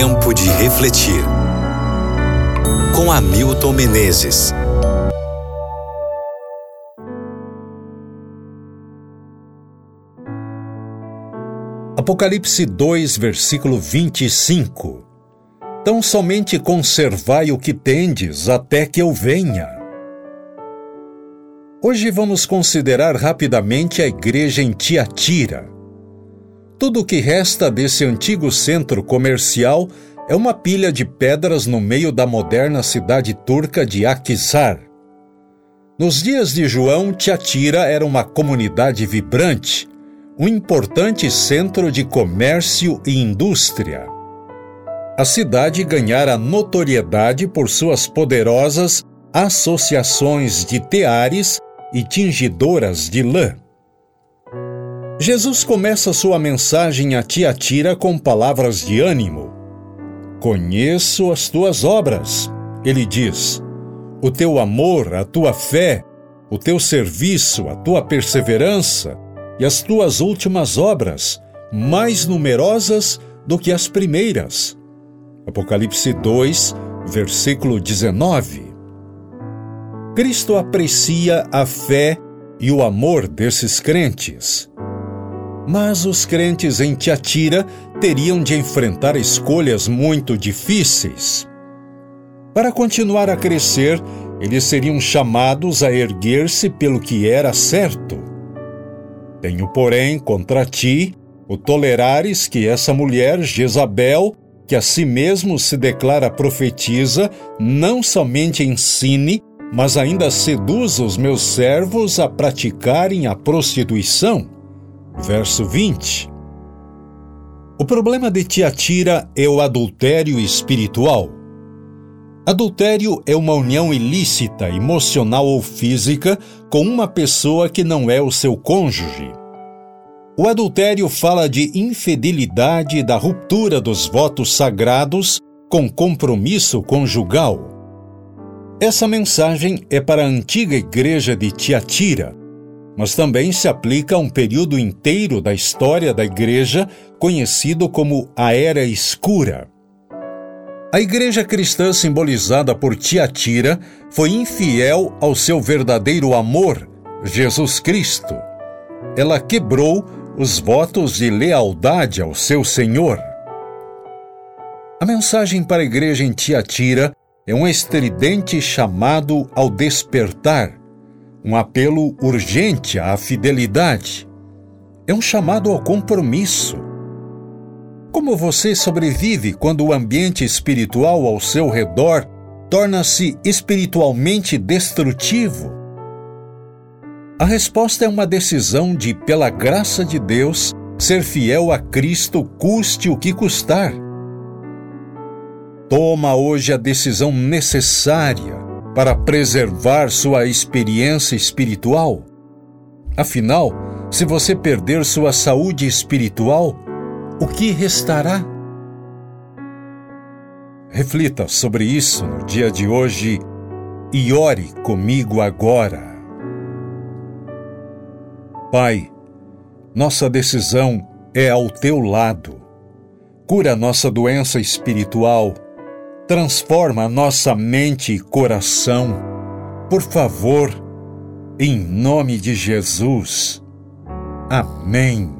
Tempo de refletir. Com Hamilton Menezes. Apocalipse 2, versículo 25. Tão somente conservai o que tendes até que eu venha. Hoje vamos considerar rapidamente a igreja em Tiatira. Tudo o que resta desse antigo centro comercial é uma pilha de pedras no meio da moderna cidade turca de Akhisar. Nos dias de João, Tiatira era uma comunidade vibrante, um importante centro de comércio e indústria. A cidade ganhara notoriedade por suas poderosas associações de teares e tingidoras de lã. Jesus começa sua mensagem a Tiatira com palavras de ânimo. Conheço as tuas obras, ele diz. O teu amor, a tua fé, o teu serviço, a tua perseverança e as tuas últimas obras, mais numerosas do que as primeiras. Apocalipse 2, versículo 19. Cristo aprecia a fé e o amor desses crentes. Mas os crentes em Tiatira teriam de enfrentar escolhas muito difíceis. Para continuar a crescer, eles seriam chamados a erguer-se pelo que era certo. Tenho, porém, contra ti o tolerares que essa mulher, Jezabel, que a si mesmo se declara profetiza, não somente ensine, mas ainda seduza os meus servos a praticarem a prostituição verso 20. O problema de Tiatira é o adultério espiritual. Adultério é uma união ilícita, emocional ou física, com uma pessoa que não é o seu cônjuge. O adultério fala de infidelidade e da ruptura dos votos sagrados com compromisso conjugal. Essa mensagem é para a antiga igreja de Tiatira, mas também se aplica a um período inteiro da história da Igreja conhecido como a Era Escura. A Igreja cristã, simbolizada por Tiatira, foi infiel ao seu verdadeiro amor, Jesus Cristo. Ela quebrou os votos de lealdade ao seu Senhor. A mensagem para a igreja em Tiatira é um estridente chamado ao despertar, um apelo urgente à fidelidade. É um chamado ao compromisso. Como você sobrevive quando o ambiente espiritual ao seu redor torna-se espiritualmente destrutivo? A resposta é uma decisão de, pela graça de Deus, ser fiel a Cristo, custe o que custar. Toma hoje a decisão necessária para preservar sua experiência espiritual? Afinal, se você perder sua saúde espiritual, o que restará? Reflita sobre isso no dia de hoje e ore comigo agora. Pai, nossa decisão é ao teu lado. Cura nossa doença espiritual transforma nossa mente e coração. Por favor, em nome de Jesus. Amém.